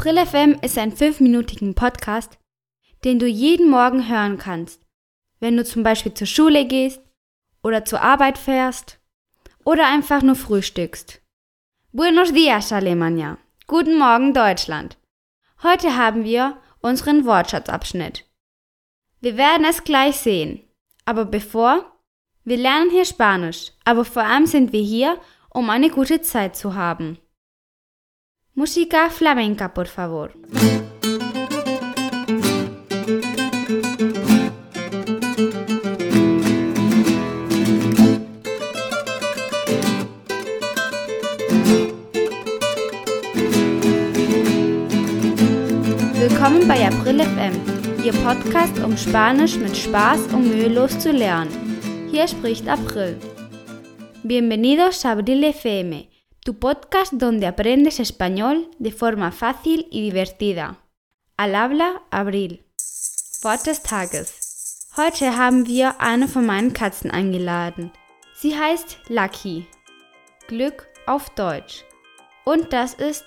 April FM ist ein fünfminütigen Podcast, den du jeden Morgen hören kannst, wenn du zum Beispiel zur Schule gehst oder zur Arbeit fährst oder einfach nur frühstückst. Buenos dias, Alemania. Guten Morgen, Deutschland. Heute haben wir unseren Wortschatzabschnitt. Wir werden es gleich sehen. Aber bevor, wir lernen hier Spanisch, aber vor allem sind wir hier, um eine gute Zeit zu haben. Música flamenca, por favor. Willkommen bei April FM, Ihr Podcast, um Spanisch mit Spaß und mühelos zu lernen. Hier spricht April. Bienvenidos a Abril FM, tu podcast donde aprendes español de forma fácil y divertida. Al habla Abril. Wort des Tages. Heute haben wir eine von meinen Katzen eingeladen. Sie heißt Lucky. Glück auf Deutsch. Und das ist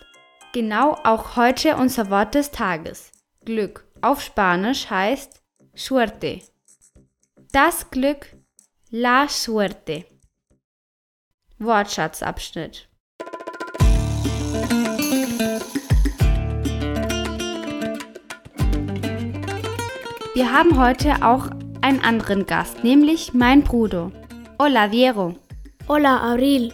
genau auch heute unser Wort des Tages. Glück auf Spanisch heißt Suerte. Das Glück, la suerte. Wortschatzabschnitt. Wir haben heute auch einen anderen Gast, nämlich mein Bruder. Hola, Diego. Hola, Abril.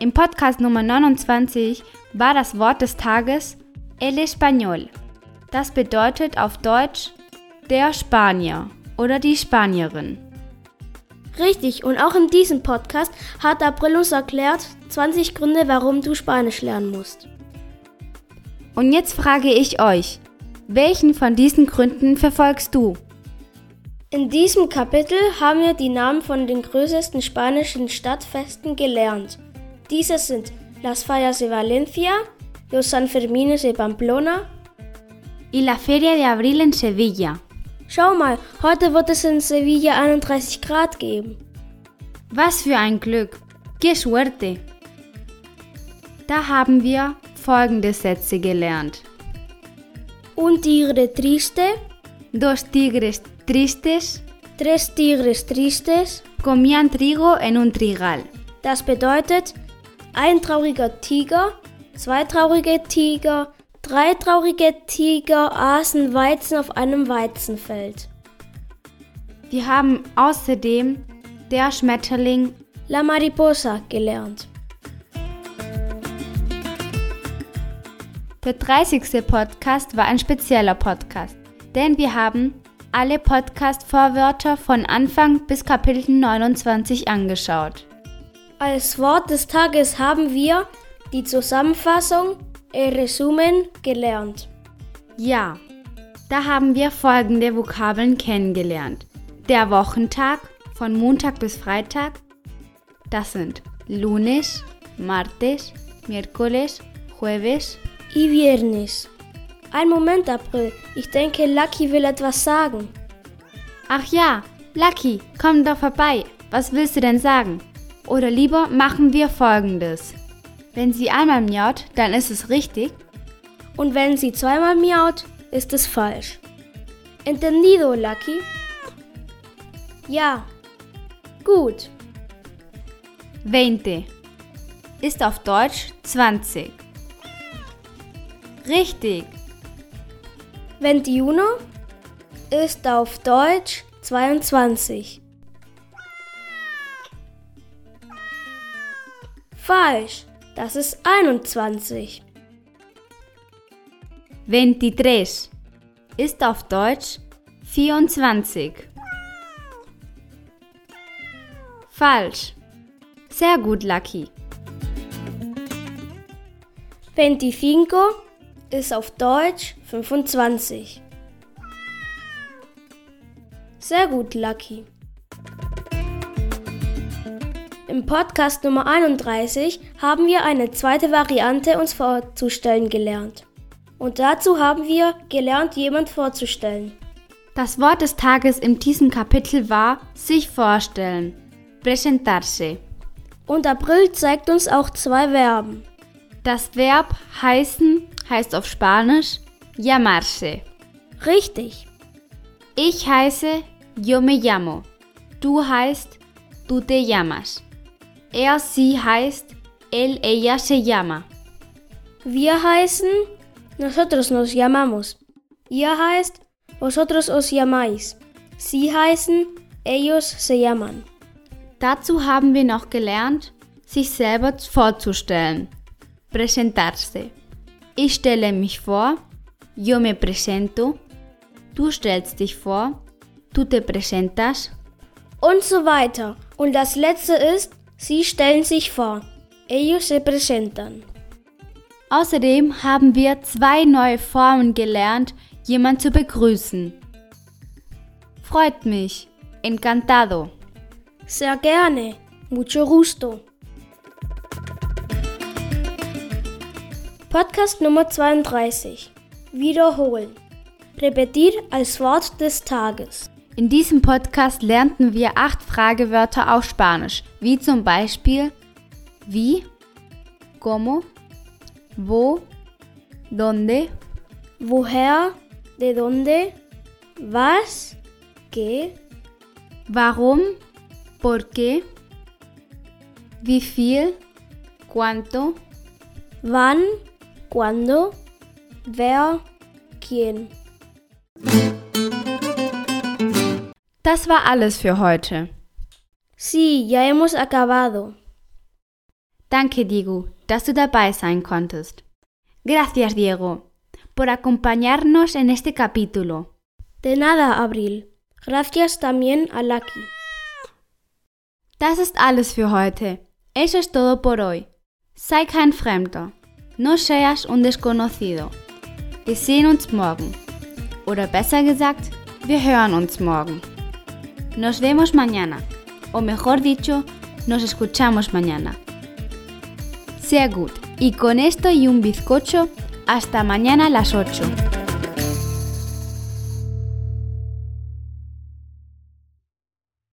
Im Podcast Nummer 29 war das Wort des Tages El Español. Das bedeutet auf Deutsch der Spanier oder die Spanierin. Richtig, und auch in diesem Podcast hat April uns erklärt 20 Gründe, warum du Spanisch lernen musst. Und jetzt frage ich euch, welchen von diesen Gründen verfolgst du? In diesem Kapitel haben wir die Namen von den größten spanischen Stadtfesten gelernt. Diese sind Las Fallas de Valencia, los Sanfermines de Pamplona y la Feria de Abril en Sevilla. Schau mal, heute wird es in Sevilla 31 Grad geben. Was für ein Glück! ¡Qué suerte! Da haben wir folgende Sätze gelernt. Un tigre triste, Dos tigres tristes tres tigres tristes, comían trigo en un trigal. das bedeutet ein trauriger Tiger, zwei traurige Tiger, drei traurige Tiger aßen Weizen auf einem Weizenfeld. Wir haben außerdem der Schmetterling La Mariposa gelernt. Der 30. Podcast war ein spezieller Podcast, denn wir haben alle Podcast-Vorwörter von Anfang bis Kapitel 29 angeschaut. Als Wort des Tages haben wir die Zusammenfassung, el resumen gelernt. Ja, da haben wir folgende Vokabeln kennengelernt. Der Wochentag von Montag bis Freitag, das sind lunes, martes, miércoles, jueves, Y viernes. Ein Moment, April. Ich denke, Lucky will etwas sagen. Ach ja, Lucky, komm doch vorbei. Was willst du denn sagen? Oder lieber machen wir folgendes. Wenn sie einmal miaut, dann ist es richtig. Und wenn sie zweimal miaut, ist es falsch. Entendido, Lucky? Ja. Gut. 20 ist auf Deutsch 20. Richtig. 21 ist auf Deutsch 22. Falsch. Das ist 21. 23 ist auf Deutsch 24. Falsch. Sehr gut, Lucky. 25 ist auf Deutsch 25. Sehr gut, Lucky. Im Podcast Nummer 31 haben wir eine zweite Variante uns vorzustellen gelernt. Und dazu haben wir gelernt, jemand vorzustellen. Das Wort des Tages in diesem Kapitel war sich vorstellen. Presentarse. Und April zeigt uns auch zwei Verben. Das Verb heißen heißt auf Spanisch llamarse. Richtig. Ich heiße yo me llamo. Du heißt tú te llamas. Er, sie heißt él, ella se llama. Wir heißen nosotros nos llamamos. Ihr heißt vosotros os llamáis. Sie heißen ellos se llaman. Dazu haben wir noch gelernt, sich selber vorzustellen. Presentarse. Ich stelle mich vor, yo me presento. Du stellst dich vor, tú te presentas. Und so weiter. Und das letzte ist, sie stellen sich vor. Ellos se presentan. Außerdem haben wir zwei neue Formen gelernt, jemand zu begrüßen. Freut mich. Encantado. Sehr gerne. Mucho gusto. Podcast Nummer 32. Wiederholen. Repetir als Wort des Tages. In diesem Podcast lernten wir acht Fragewörter auf Spanisch, wie zum Beispiel wie, cómo, wo, dónde, Woher, de dónde, was, qué, warum, por qué, wie viel, cuánto, wann, cuándo, wer, quién. Das war alles für heute. Sí, ya hemos acabado. Danke, Diego, dass du dabei sein konntest. Gracias, Diego, por acompañarnos en este capítulo. De nada, Abril. Gracias también a Lucky. Das ist alles für heute. Eso es todo por hoy. Sei kein Fremder. No seas un desconocido. Wir sehen uns morgen. Oder besser gesagt, wir hören uns morgen. Nos vemos mañana. O mejor dicho, nos escuchamos mañana. Sehr gut. Y con esto y un bizcocho, hasta mañana a las 8.